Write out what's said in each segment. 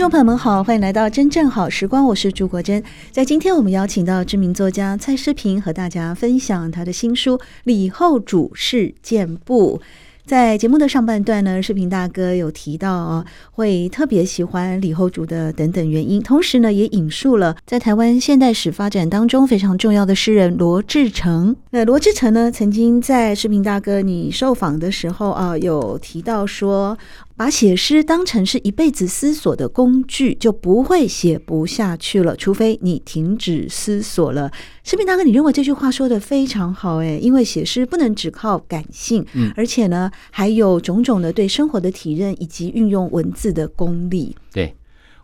众朋友们好，欢迎来到真正好时光，我是朱国珍。在今天，我们邀请到知名作家蔡诗平，和大家分享他的新书《李后主事件簿》。在节目的上半段呢，视频大哥有提到啊，会特别喜欢李后主的等等原因，同时呢，也引述了在台湾现代史发展当中非常重要的诗人罗志成。那罗志成呢，曾经在视频大哥你受访的时候啊，有提到说，把写诗当成是一辈子思索的工具，就不会写不下去了。除非你停止思索了。视频大哥，你认为这句话说的非常好诶，因为写诗不能只靠感性，嗯，而且呢，还有种种的对生活的体认以及运用文字的功力。对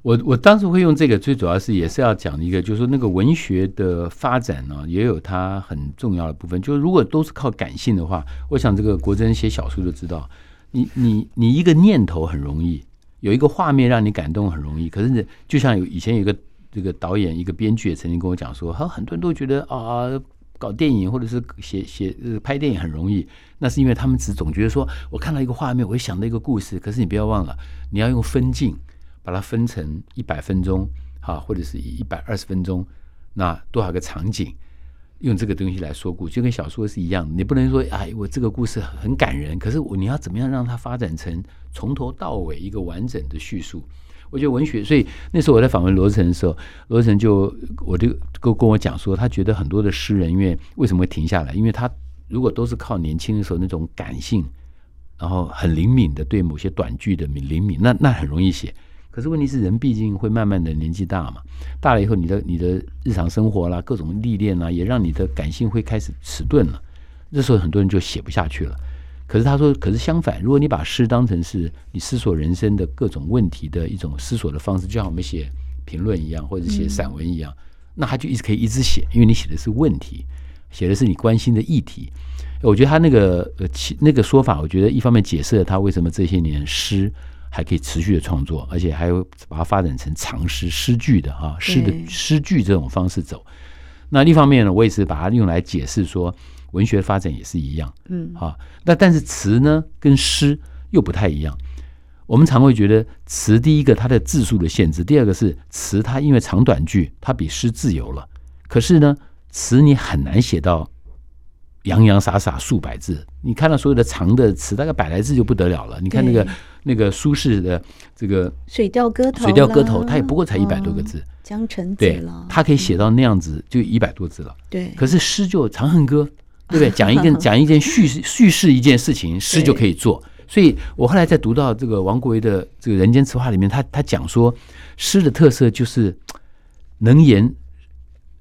我，我当时会用这个，最主要是也是要讲一个，就是说那个文学的发展呢，也有它很重要的部分。就是如果都是靠感性的话，我想这个国珍写小说就知道。你你你一个念头很容易，有一个画面让你感动很容易。可是呢，就像有以前有个这个导演，一个编剧也曾经跟我讲说，哈，很多人都觉得啊，搞电影或者是写写拍电影很容易，那是因为他们只总觉得说，我看到一个画面，我会想到一个故事。可是你不要忘了，你要用分镜把它分成一百分钟，哈，或者是一百二十分钟，那多少个场景？用这个东西来说故，就跟小说是一样。你不能说，哎，我这个故事很感人，可是我你要怎么样让它发展成从头到尾一个完整的叙述？我觉得文学，所以那时候我在访问罗成的时候，罗成就我就跟跟我讲说，他觉得很多的诗人，因为为什么会停下来？因为他如果都是靠年轻的时候那种感性，然后很灵敏的对某些短句的敏灵敏，那那很容易写。可是问题是，人毕竟会慢慢的年纪大嘛，大了以后，你的你的日常生活啦，各种历练啦，也让你的感性会开始迟钝了。这时候很多人就写不下去了。可是他说，可是相反，如果你把诗当成是你思索人生的各种问题的一种思索的方式，就像我们写评论一样，或者写散文一样，那他就一直可以一直写，因为你写的是问题，写的是你关心的议题。我觉得他那个呃其那个说法，我觉得一方面解释了他为什么这些年诗。还可以持续的创作，而且还有把它发展成长诗、诗句的啊，诗的诗句这种方式走。那另一方面呢，我也是把它用来解释说，文学发展也是一样，嗯啊。那但是词呢，跟诗又不太一样。我们常会觉得词，第一个它的字数的限制，第二个是词它因为长短句，它比诗自由了。可是呢，词你很难写到。洋洋洒洒数百字，你看到所有的长的词，大概百来字就不得了了。你看那个那个苏轼的这个《水调歌头》，《水调歌头》它也不过才一百多个字，江城子对，他可以写到那样子，就一百多字了。对，可是诗就《长恨歌》，对不对？讲一件 讲一件叙事叙事一件事情，诗就可以做。所以我后来在读到这个王国维的这个《人间词话》里面，他他讲说，诗的特色就是能言，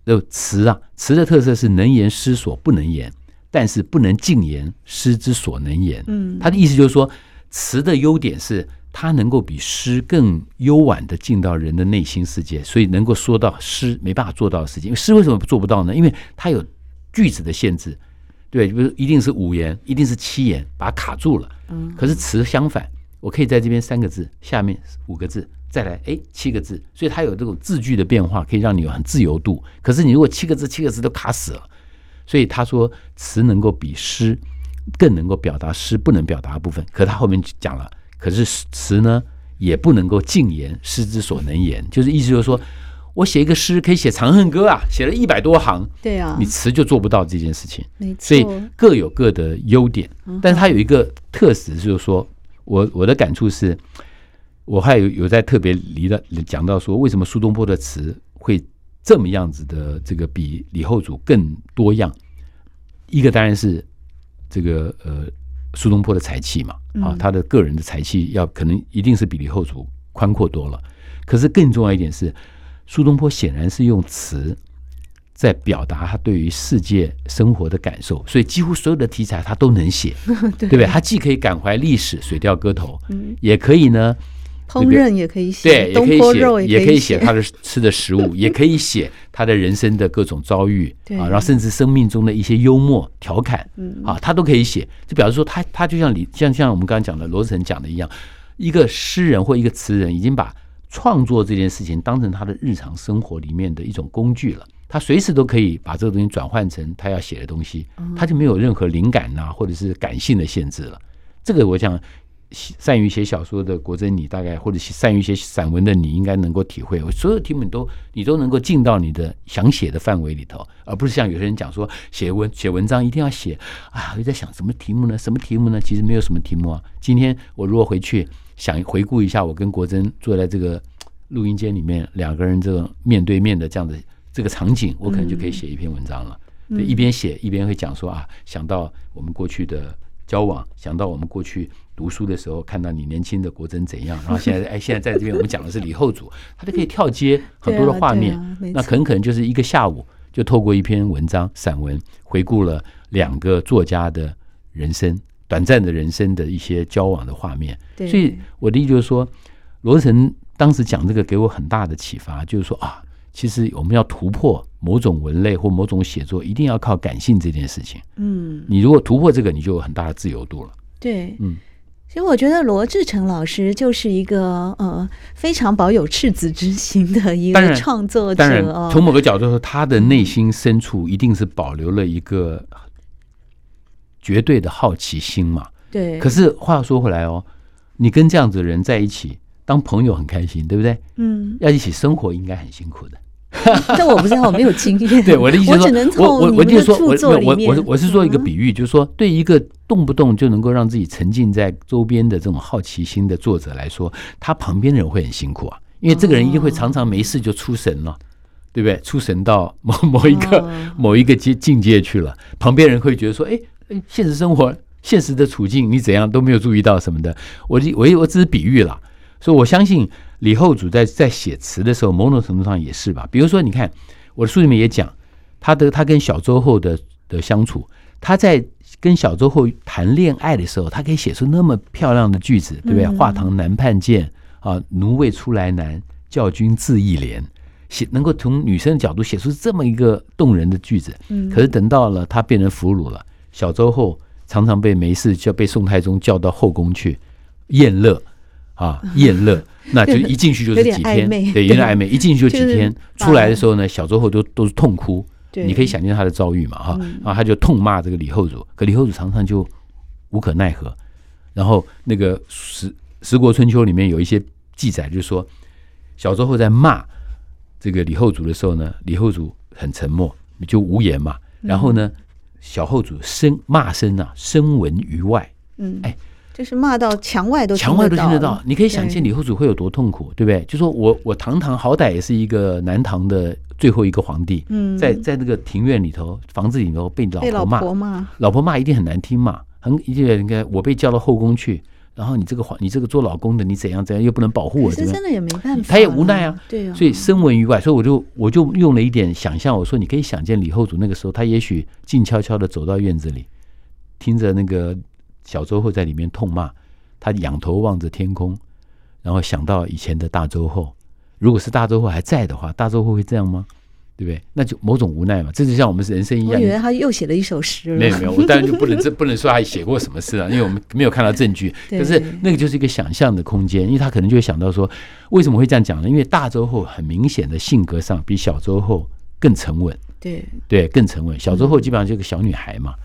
呃，词啊，词的特色是能言诗所不能言。但是不能尽言诗之所能言。嗯，他的意思就是说，词的优点是它能够比诗更幽婉的进到人的内心世界，所以能够说到诗没办法做到的事情。因为诗为什么做不到呢？因为它有句子的限制，对，比如一定是五言，一定是七言，把它卡住了。嗯，可是词相反，我可以在这边三个字，下面五个字，再来哎七个字，所以它有这种字句的变化，可以让你有很自由度。可是你如果七个字七个字都卡死了。所以他说，词能够比诗更能够表达诗不能表达的部分。可是他后面讲了，可是词呢也不能够尽言诗之所能言，就是意思就是说，我写一个诗可以写《长恨歌》啊，写了一百多行，对啊，你词就做不到这件事情。没错，所以各有各的优点，但是他有一个特质，就是说我我的感触是，我还有有在特别离的讲到说，为什么苏东坡的词会。这么样子的这个比李后主更多样，一个当然是这个呃苏东坡的才气嘛，啊，他的个人的才气要可能一定是比李后主宽阔多了。可是更重要一点是，苏东坡显然是用词在表达他对于世界生活的感受，所以几乎所有的题材他都能写，对，不对？他既可以感怀历史《水调歌头》，嗯，也可以呢。烹饪也可以写，对，也可以写，也可以写他的吃的食物，也可以写他的人生的各种遭遇啊，然后甚至生命中的一些幽默调侃，啊，他都可以写。就表示说他，他他就像你像像我们刚刚讲的罗志成讲的一样，一个诗人或一个词人已经把创作这件事情当成他的日常生活里面的一种工具了，他随时都可以把这个东西转换成他要写的东西，他就没有任何灵感呐或者是感性的限制了。这个我想。善于写小说的国珍，你大概或者善于写散文的你，应该能够体会。所有题目你都你都能够进到你的想写的范围里头，而不是像有些人讲说写文写文章一定要写啊，我在想什么题目呢？什么题目呢？其实没有什么题目啊。今天我如果回去想回顾一下，我跟国珍坐在这个录音间里面，两个人这个面对面的这样的这个场景，我可能就可以写一篇文章了。嗯、一边写一边会讲说啊，想到我们过去的交往，想到我们过去。读书的时候看到你年轻的国珍怎样，然后现在哎，现在在这边我们讲的是李后主，他就可以跳接很多的画面，那很可能就是一个下午就透过一篇文章散文回顾了两个作家的人生，短暂的人生的一些交往的画面。所以我的意思就是说，罗智成当时讲这个给我很大的启发，就是说啊，其实我们要突破某种文类或某种写作，一定要靠感性这件事情。嗯，你如果突破这个，你就有很大的自由度了。对，嗯。其实我觉得罗志成老师就是一个呃非常保有赤子之心的一个创作者。当然，从某个角度说，他的内心深处一定是保留了一个绝对的好奇心嘛。对。可是话说回来哦，你跟这样子的人在一起当朋友很开心，对不对？嗯。要一起生活应该很辛苦的。但我不知道，我没有经验。对我的意思是说，我我我就说，我我我我是说一个比喻，就是说，对一个动不动就能够让自己沉浸在周边的这种好奇心的作者来说，他旁边的人会很辛苦啊，因为这个人一定会常常没事就出神了，对不对？出神到某某一个 某一个境境界去了，旁边人会觉得说，哎哎，现实生活现实的处境你怎样都没有注意到什么的，我我我只是比喻了，所以我相信。李后主在在写词的时候，某种程度上也是吧。比如说，你看我的书里面也讲他的他跟小周后的的相处，他在跟小周后谈恋爱的时候，他可以写出那么漂亮的句子，对不对？嗯、画堂南畔见啊，奴未出来难，教君自忆怜，写能够从女生的角度写出这么一个动人的句子。嗯，可是等到了他变成俘虏了，小周后常常被没事就被宋太宗叫到后宫去宴乐啊，宴乐。那就一进去就是几天，对，有点暧昧。一进去就几天，出来的时候呢，小周后都都是痛哭。你可以想象他的遭遇嘛，哈。然后他就痛骂这个李后主，可李后主常常就无可奈何。然后那个《十十国春秋》里面有一些记载，就是说小周后在骂这个李后主的时候呢，李后主很沉默，就无言嘛。然后呢，小后主声骂声啊，声闻于外。嗯，哎。就是骂到墙外都墙外都听得到，你可以想见李后主会有多痛苦，对不对？就说我我堂堂好歹也是一个南唐的最后一个皇帝，在在那个庭院里头、房子里头被老婆骂，老婆骂一定很难听嘛，很一定应该我被叫到后宫去，然后你这个皇你这个做老公的你怎样怎样又不能保护我，真的也没办法，他也无奈啊，对啊，所以声闻于外，所以我就我就用了一点想象，我说你可以想见李后主那个时候，他也许静悄悄的走到院子里，听着那个。小周后在里面痛骂，他仰头望着天空，然后想到以前的大周后，如果是大周后还在的话，大周后会这样吗？对不对？那就某种无奈嘛。这就像我们人生一样。我以为他又写了一首诗了。没有没有，我当然就不能这不能说他写过什么诗啊，因为我们没有看到证据。可是那个就是一个想象的空间，因为他可能就会想到说，为什么会这样讲呢？因为大周后很明显的性格上比小周后更沉稳。对对，更沉稳。小周后基本上就是个小女孩嘛。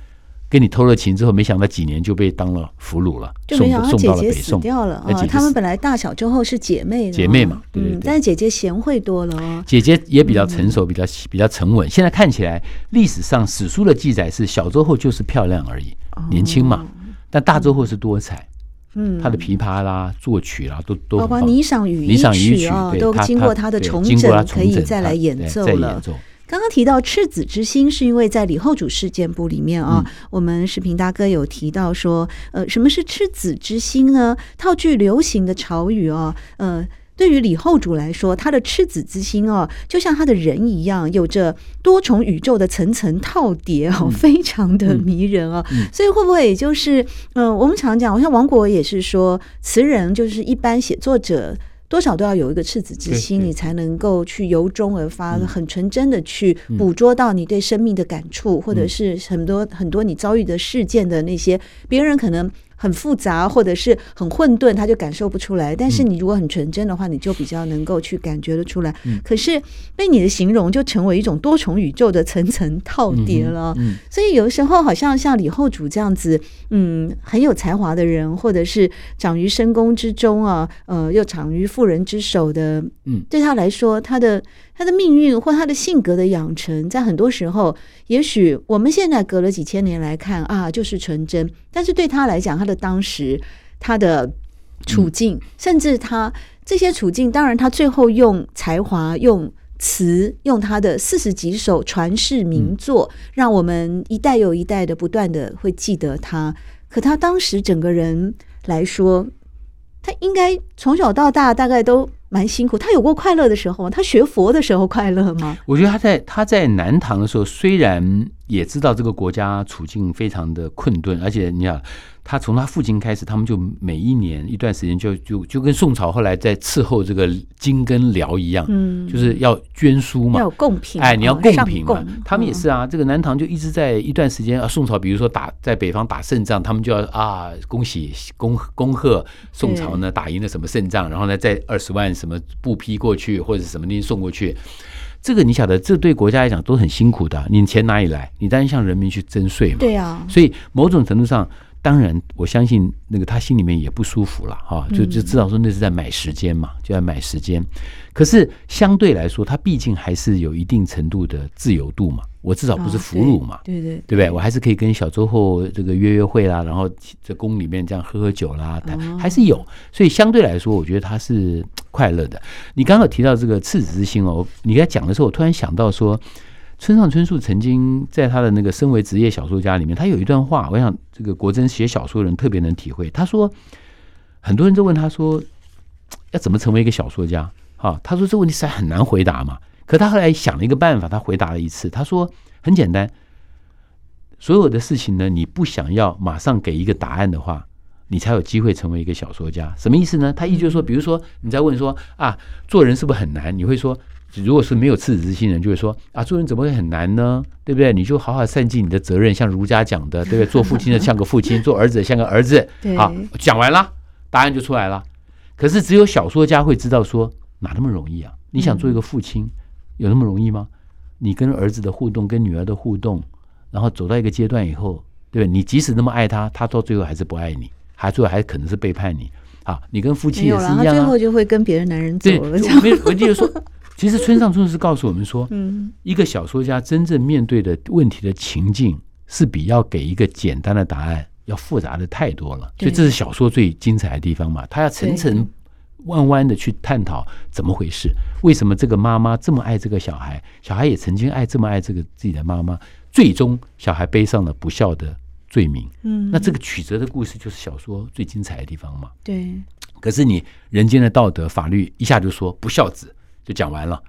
跟你偷了情之后，没想到几年就被当了俘虏了，就没想到姐姐死掉了啊！他们本来大小周后是姐妹，姐妹嘛，对对对。但是姐姐贤惠多了哦，姐姐也比较成熟，比较比较沉稳。现在看起来，历史上史书的记载是小周后就是漂亮而已，年轻嘛。但大周后是多彩，嗯，他的琵琶啦、作曲啦，都都包括霓裳羽衣曲啊，都经过他的重整，可以再来演奏了。刚刚提到赤子之心，是因为在李后主事件簿里面啊，嗯、我们视频大哥有提到说，呃，什么是赤子之心呢？套句流行的潮语哦，呃，对于李后主来说，他的赤子之心哦，就像他的人一样，有着多重宇宙的层层套叠哦，非常的迷人哦。嗯嗯、所以会不会也就是，嗯、呃，我们常讲，好像王国也是说，词人就是一般写作者。多少都要有一个赤子之心，你才能够去由衷而发，很纯真的去捕捉到你对生命的感触，或者是很多很多你遭遇的事件的那些别人可能。很复杂，或者是很混沌，他就感受不出来。但是你如果很纯真的话，你就比较能够去感觉得出来。嗯、可是被你的形容，就成为一种多重宇宙的层层套叠了。嗯嗯、所以有的时候，好像像李后主这样子，嗯，很有才华的人，或者是长于深宫之中啊，呃，又长于妇人之手的，嗯，对他来说，他的。他的命运或他的性格的养成，在很多时候，也许我们现在隔了几千年来看啊，就是纯真。但是对他来讲，他的当时他的处境，嗯、甚至他这些处境，当然他最后用才华、用词、用他的四十几首传世名作，嗯、让我们一代又一代的不断的会记得他。可他当时整个人来说，应该从小到大大概都。蛮辛苦，他有过快乐的时候吗？他学佛的时候快乐吗？我觉得他在他在南唐的时候，虽然也知道这个国家处境非常的困顿，而且你想。他从他父亲开始，他们就每一年一段时间就就就跟宋朝后来在伺候这个金跟辽一样，嗯，就是要捐书嘛，要贡品，哎，你要贡品嘛。他们也是啊，这个南唐就一直在一段时间啊，宋朝比如说打在北方打胜仗，他们就要啊恭喜恭恭贺宋朝呢打赢了什么胜仗，然后呢再二十万什么布匹过去或者什么东西送过去。这个你晓得，这对国家来讲都很辛苦的。你钱哪里来？你当然向人民去征税嘛。对啊，所以某种程度上。当然，我相信那个他心里面也不舒服了哈，就就知道说那是在买时间嘛，就在买时间。可是相对来说，他毕竟还是有一定程度的自由度嘛。我至少不是俘虏嘛，对对对不对？我还是可以跟小周后这个约约会啦，然后在宫里面这样喝喝酒啦，还是有。所以相对来说，我觉得他是快乐的。你刚刚有提到这个赤子之心哦，你在讲的时候，我突然想到说。村上春树曾经在他的那个身为职业小说家里面，他有一段话，我想这个国珍写小说的人特别能体会。他说，很多人都问他说，要怎么成为一个小说家？哈，他说这问题实在很难回答嘛。可他后来想了一个办法，他回答了一次。他说很简单，所有的事情呢，你不想要马上给一个答案的话，你才有机会成为一个小说家。什么意思呢？他意思就是说，比如说你在问说啊，做人是不是很难？你会说。如果是没有赤子之心的人，就会说啊，做人怎么会很难呢？对不对？你就好好善尽你的责任，像儒家讲的，对不对？做父亲的像个父亲，做儿子的像个儿子。好，讲完了，答案就出来了。可是只有小说家会知道说，哪那么容易啊？你想做一个父亲，有那么容易吗？你跟儿子的互动，跟女儿的互动，然后走到一个阶段以后，对不对？你即使那么爱他，他到最后还是不爱你，还最后还可能是背叛你。啊，你跟夫妻也是一样啊，最后就会跟别的男人走了。没有，我就是说。其实村上春树是告诉我们说，嗯一个小说家真正面对的问题的情境，是比要给一个简单的答案要复杂的太多了。所以这是小说最精彩的地方嘛，他要层层弯弯的去探讨怎么回事，为什么这个妈妈这么爱这个小孩，小孩也曾经爱这么爱这个自己的妈妈，最终小孩背上了不孝的罪名。嗯，那这个曲折的故事就是小说最精彩的地方嘛。对。可是你人间的道德法律一下就说不孝子。就讲完了，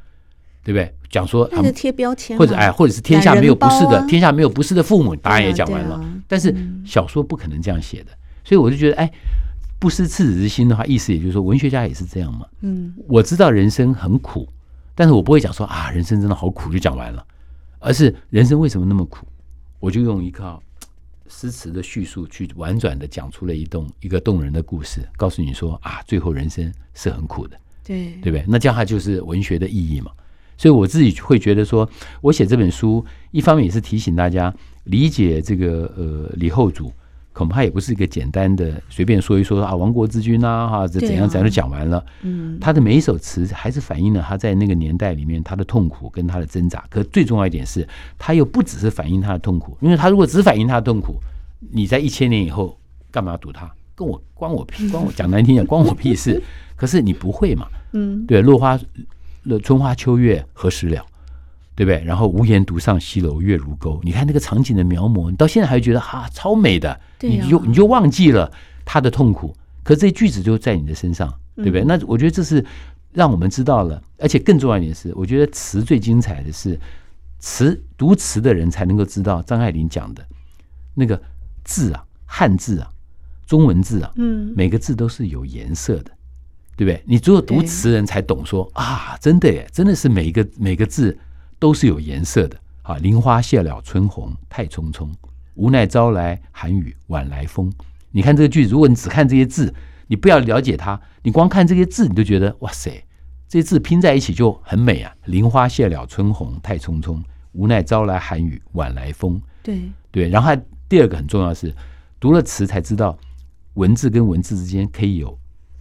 对不对？讲说他们贴标签，或者哎，或者是天下没有不是的，天下没有不是的父母，答案也讲完了。但是小说不可能这样写的，所以我就觉得，哎，不失赤子之心的话，意思也就是说，文学家也是这样嘛。嗯，我知道人生很苦，但是我不会讲说啊，人生真的好苦就讲完了，而是人生为什么那么苦，我就用一个诗词的叙述去婉转的讲出了一动一个动人的故事，告诉你说啊，最后人生是很苦的。对，对不对？那这样它就是文学的意义嘛。所以我自己会觉得说，我写这本书，一方面也是提醒大家理解这个呃李后主，恐怕也不是一个简单的随便说一说啊，亡国之君啊，哈，这怎样怎样就讲完了。嗯，他的每一首词还是反映了他在那个年代里面他的痛苦跟他的挣扎。可最重要一点是，他又不只是反映他的痛苦，因为他如果只反映他的痛苦，你在一千年以后干嘛要读他？跟我关我屁，关我讲难听点，关我屁事。可是你不会嘛？嗯，对，落花，春花秋月何时了？对不对？然后无言独上西楼月如钩。你看那个场景的描摹，你到现在还觉得哈超美的，你就你就忘记了他的痛苦。可是这句子就在你的身上，对不对？那我觉得这是让我们知道了，而且更重要一点是，我觉得词最精彩的是词，读词的人才能够知道张爱玲讲的那个字啊，汉字啊，中文字啊，嗯，每个字都是有颜色的，对不对？你只有读词人才懂说啊，真的耶，真的是每一个每个字都是有颜色的啊。林花谢了春红太匆匆，无奈朝来寒雨晚来风。你看这个句子，如果你只看这些字，你不要了解它，你光看这些字，你就觉得哇塞，这些字拼在一起就很美啊！林花谢了春红太匆匆，无奈朝来寒雨晚来风。对对，然后第二个很重要的是，读了词才知道文字跟文字之间可以有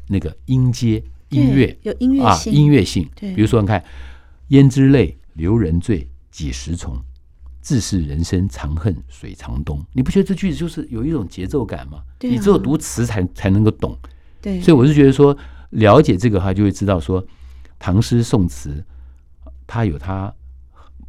那个音阶、音乐，有音乐音乐性。对，比如说你看，胭脂泪，留人醉，几时重？自是人生长恨水长东，你不觉得这句子就是有一种节奏感吗？你只有读词才才能够懂。对，所以我是觉得说，了解这个话，就会知道说，唐诗宋词，它有它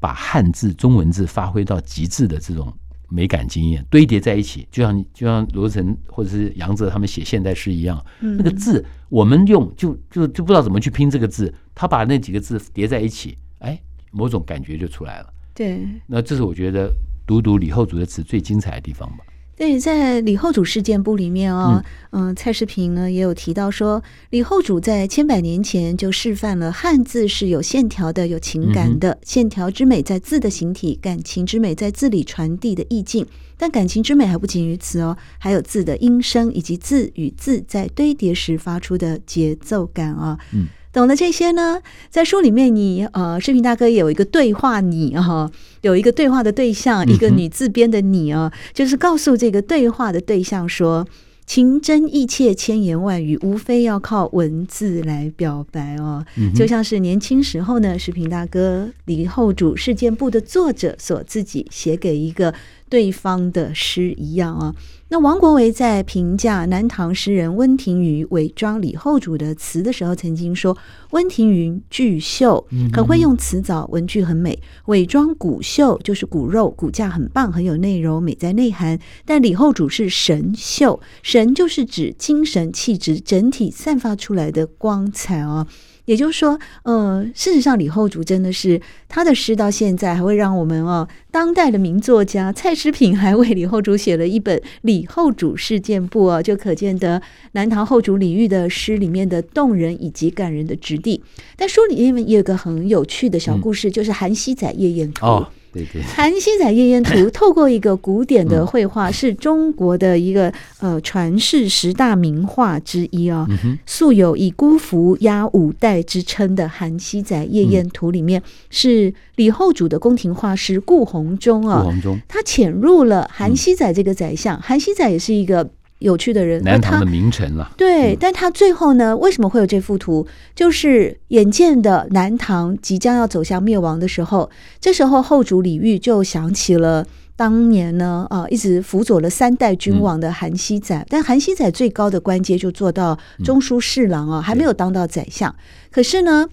把汉字、中文字发挥到极致的这种美感经验堆叠在一起，就像就像罗成或者是杨泽他们写现代诗一样，嗯、那个字我们用就就就不知道怎么去拼这个字，他把那几个字叠在一起，哎，某种感觉就出来了。对，那这是我觉得读读李后主的词最精彩的地方吧。对，在李后主事件簿里面哦，嗯、呃，蔡世平呢也有提到说，李后主在千百年前就示范了汉字是有线条的、有情感的，线条之美在字的形体，感情之美在字里传递的意境。但感情之美还不仅于此哦，还有字的音声以及字与字在堆叠时发出的节奏感啊。嗯。懂了这些呢，在书里面你呃，视频大哥也有一个对话你哈，有一个对话的对象，一个女字边的你啊，就是告诉这个对话的对象说，情真意切，千言万语，无非要靠文字来表白哦。就像是年轻时候呢，视频大哥李后主事件簿的作者所自己写给一个对方的诗一样啊。那王国维在评价南唐诗人温庭筠伪装李后主的词的时候，曾经说：“温庭筠巨秀，很会用词藻，文句很美；伪装骨秀，就是骨肉骨架很棒，很有内容，美在内涵。但李后主是神秀，神就是指精神气质整体散发出来的光彩哦。”也就是说，呃，事实上，李后主真的是他的诗到现在还会让我们哦，当代的名作家蔡诗平还为李后主写了一本《李后主事件簿》哦，就可见得南唐后主李煜的诗里面的动人以及感人的质地。但书里面也有个很有趣的小故事，嗯、就是《韩熙载夜宴图》哦。对对，韩熙载夜宴图 透过一个古典的绘画，是中国的一个呃传世十大名画之一啊、哦。素有以孤坟压五代之称的韩熙载夜宴图里面，是李后主的宫廷画师顾闳中啊。顾闳中，他潜入了韩熙载这个宰相，韩熙载也是一个。有趣的人，南唐的名臣了。对，嗯、但他最后呢？为什么会有这幅图？就是眼见的南唐即将要走向灭亡的时候，这时候后主李煜就想起了当年呢，啊，一直辅佐了三代君王的韩熙载。嗯、但韩熙载最高的官阶就做到中书侍郎啊，嗯、还没有当到宰相。可是呢，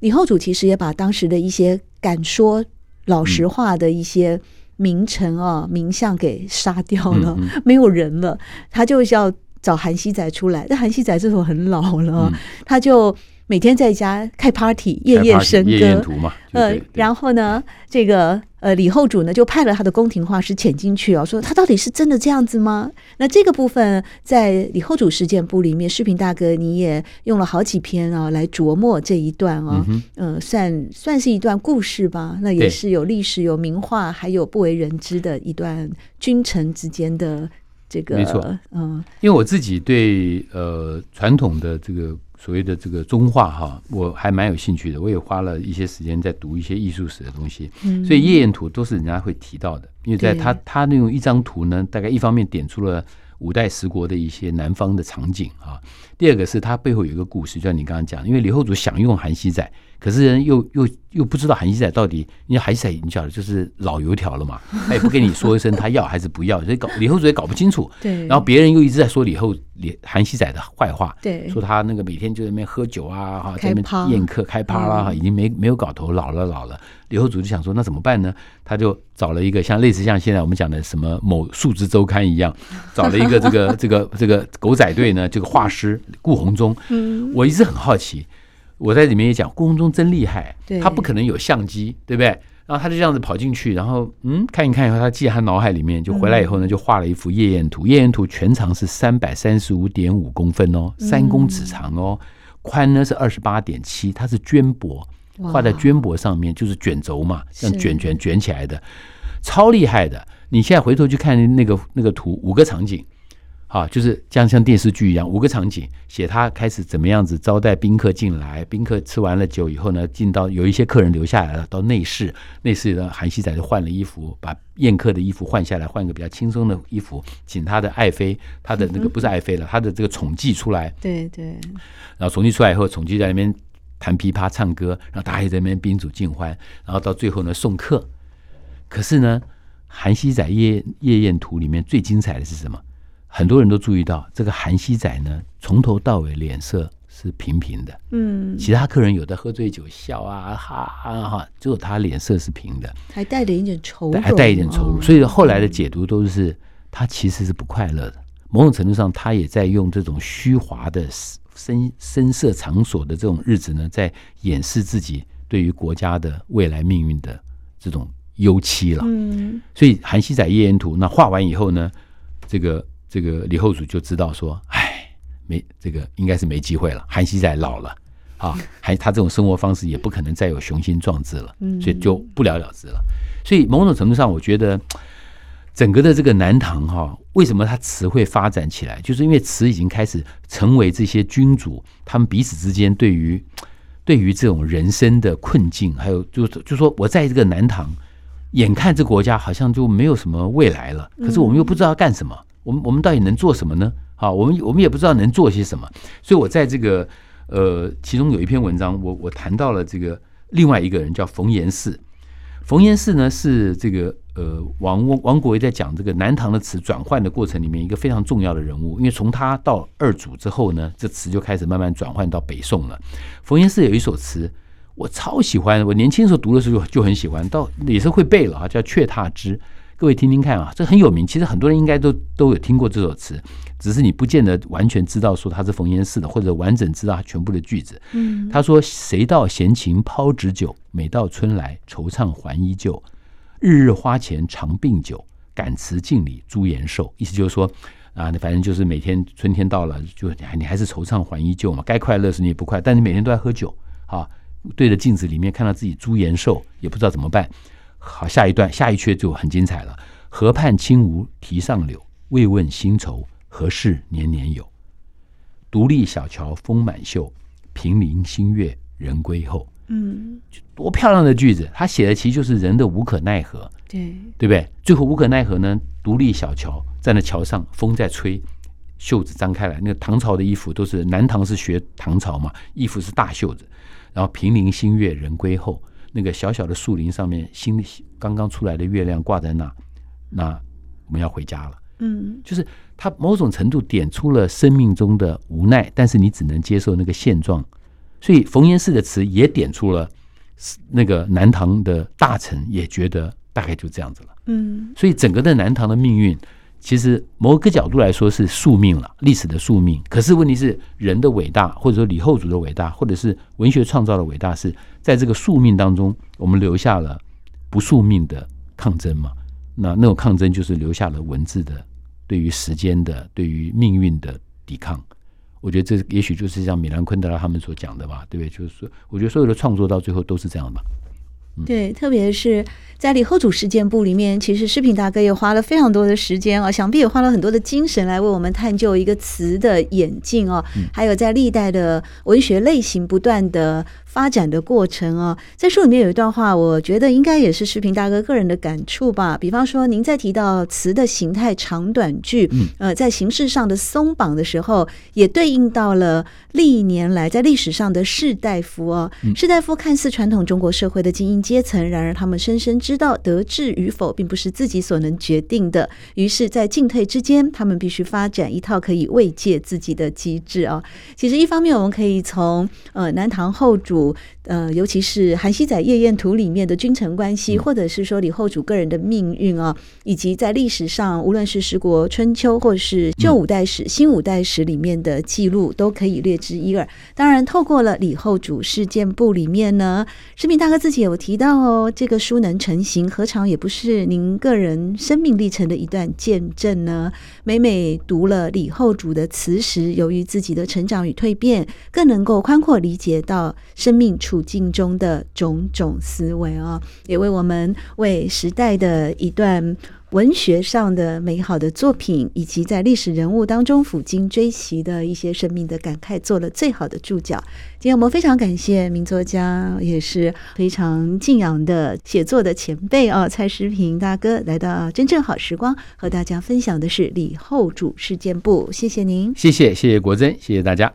李后主其实也把当时的一些敢说老实话的一些、嗯。名臣啊，名相给杀掉了，嗯嗯、没有人了，他就要找韩熙载出来。但韩熙载这时候很老了，嗯、他就每天在家开 party，夜夜笙歌。呃，然后呢，这个呃李后主呢就派了他的宫廷画师潜进去哦，说他到底是真的这样子吗？那这个部分在李后主事件簿里面，视频大哥你也用了好几篇啊来琢磨这一段啊，嗯、呃，算算是一段故事吧。那也是有历史、有名画，还有不为人知的一段君臣之间的这个，没错，嗯，因为我自己对呃传统的这个。所谓的这个中画哈，我还蛮有兴趣的，我也花了一些时间在读一些艺术史的东西。嗯，所以夜宴图都是人家会提到的，因为在他他那种一张图呢，大概一方面点出了五代十国的一些南方的场景啊，第二个是他背后有一个故事，就像你刚刚讲，因为李后主想用韩熙载。可是人又又又不知道韩熙载到底，因为韩熙载你晓得就是老油条了嘛，他也不跟你说一声他要还是不要，所以搞李后主也搞不清楚。对。然后别人又一直在说李后李韩熙载的坏话，对，说他那个每天就在那边喝酒啊，哈，在那边宴客开趴啦，哈，已经没没有搞头，老了老了。李后主就想说那怎么办呢？他就找了一个像类似像现在我们讲的什么某数字周刊一样，找了一个这个这个这个狗仔队呢，这个画师顾鸿忠。嗯。我一直很好奇。我在里面也讲，故宫中真厉害，对，他不可能有相机，对不对？然后他就这样子跑进去，然后嗯，看一看以后，他记在他脑海里面，就回来以后呢，就画了一幅夜宴图。夜宴图全长是三百三十五点五公分哦，三公尺长哦，宽呢是二十八点七，它是绢帛，画在绢帛上面，就是卷轴嘛，像卷卷卷起来的，超厉害的。你现在回头去看那个那个图，五个场景。啊，就是这样，像电视剧一样，五个场景，写他开始怎么样子招待宾客进来，宾客吃完了酒以后呢，进到有一些客人留下来了，到内室，内室呢，韩熙载就换了衣服，把宴客的衣服换下来，换个比较轻松的衣服，请他的爱妃，他的那个不是爱妃了，他的这个宠妓出来，对对，然后宠妓出来以后，宠妓在那边弹琵琶唱歌，然后大家也在那边宾主尽欢，然后到最后呢送客，可是呢，韩熙载夜夜宴图里面最精彩的是什么？很多人都注意到，这个韩熙载呢，从头到尾脸色是平平的。嗯，其他客人有的喝醉酒笑啊哈哈，只有他脸色是平的，还带着一点愁容，还带一点愁容。所以后来的解读都是他其实是不快乐的。某种程度上，他也在用这种虚华的深深色场所的这种日子呢，在掩饰自己对于国家的未来命运的这种忧戚了。嗯，所以韩熙载夜宴图那画完以后呢，这个。这个李后主就知道说，哎，没这个应该是没机会了。韩熙载老了啊，还他这种生活方式也不可能再有雄心壮志了，所以就不了了之了。所以某种程度上，我觉得整个的这个南唐哈，为什么他词会发展起来，就是因为词已经开始成为这些君主他们彼此之间对于对于这种人生的困境，还有就就说我在这个南唐，眼看这国家好像就没有什么未来了，可是我们又不知道要干什么。我们我们到底能做什么呢？好，我们我们也不知道能做些什么，所以我在这个呃，其中有一篇文章，我我谈到了这个另外一个人叫冯延巳。冯延巳呢是这个呃王王国维在讲这个南唐的词转换的过程里面一个非常重要的人物，因为从他到二祖之后呢，这词就开始慢慢转换到北宋了。冯延巳有一首词，我超喜欢，我年轻的时候读的时候就就很喜欢，到也是会背了啊，叫《雀踏枝》。各位听听看啊，这很有名。其实很多人应该都都有听过这首词，只是你不见得完全知道说它是冯延巳的，或者完整知道它全部的句子。嗯，他说：“谁道闲情抛掷酒，每到春来惆怅还依旧。日日花前常病酒，感辞镜里朱颜瘦。”意思就是说啊，反正就是每天春天到了，就你还是惆怅还依旧嘛。该快乐时你也不快，但你每天都在喝酒啊，对着镜子里面看到自己朱颜瘦，也不知道怎么办。好，下一段下一阙就很精彩了。河畔轻无堤上柳，为问新愁何事年年有。独立小桥风满袖，平林新月人归后。嗯，多漂亮的句子！他写的其实就是人的无可奈何，对对不对？最后无可奈何呢？独立小桥，站在桥上，风在吹，袖子张开来。那个唐朝的衣服都是南唐是学唐朝嘛，衣服是大袖子。然后平林新月人归后。那个小小的树林上面，新刚刚出来的月亮挂在那，那我们要回家了。嗯，就是他某种程度点出了生命中的无奈，但是你只能接受那个现状。所以冯延巳的词也点出了那个南唐的大臣也觉得大概就这样子了。嗯，所以整个的南唐的命运。其实某个角度来说是宿命了，历史的宿命。可是问题是，人的伟大，或者说李后主的伟大，或者是文学创造的伟大，是在这个宿命当中，我们留下了不宿命的抗争嘛？那那种抗争就是留下了文字的对于时间的、对于命运的抵抗。我觉得这也许就是像米兰昆德拉他们所讲的吧，对不对？就是说，我觉得所有的创作到最后都是这样吧。对，特别是在李后主事件簿里面，其实诗品大哥也花了非常多的时间啊，想必也花了很多的精神来为我们探究一个词的演进哦，还有在历代的文学类型不断的发展的过程哦，在书里面有一段话，我觉得应该也是视频大哥个人的感触吧。比方说，您在提到词的形态长短句，呃，在形式上的松绑的时候，也对应到了历年来在历史上的士大夫哦。士大夫看似传统中国社会的精英阶层，然而他们深深知道得志与否并不是自己所能决定的。于是，在进退之间，他们必须发展一套可以慰藉自己的机制哦。其实，一方面我们可以从呃南唐后主。录，呃，尤其是《韩熙载夜宴图》里面的君臣关系，或者是说李后主个人的命运啊，以及在历史上，无论是十国春秋，或是旧五代史、新五代史里面的记录，都可以略知一二。当然，透过了李后主事件簿里面呢，诗铭大哥自己有提到哦，这个书能成型，何尝也不是您个人生命历程的一段见证呢？每每读了李后主的词时，由于自己的成长与蜕变，更能够宽阔理解到生生命处境中的种种思维啊，也为我们为时代的一段文学上的美好的作品，以及在历史人物当中抚今追昔的一些生命的感慨，做了最好的注脚。今天我们非常感谢名作家，也是非常敬仰的写作的前辈啊，蔡诗平大哥来到真正好时光，和大家分享的是李后主事件簿。谢谢您，谢谢谢谢国珍，谢谢大家。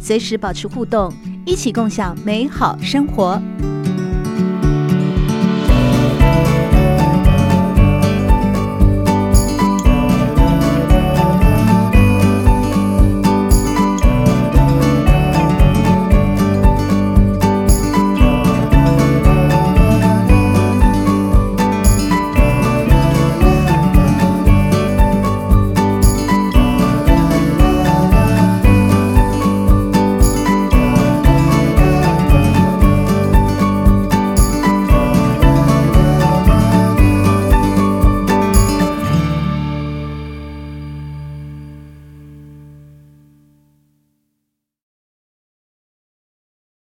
随时保持互动，一起共享美好生活。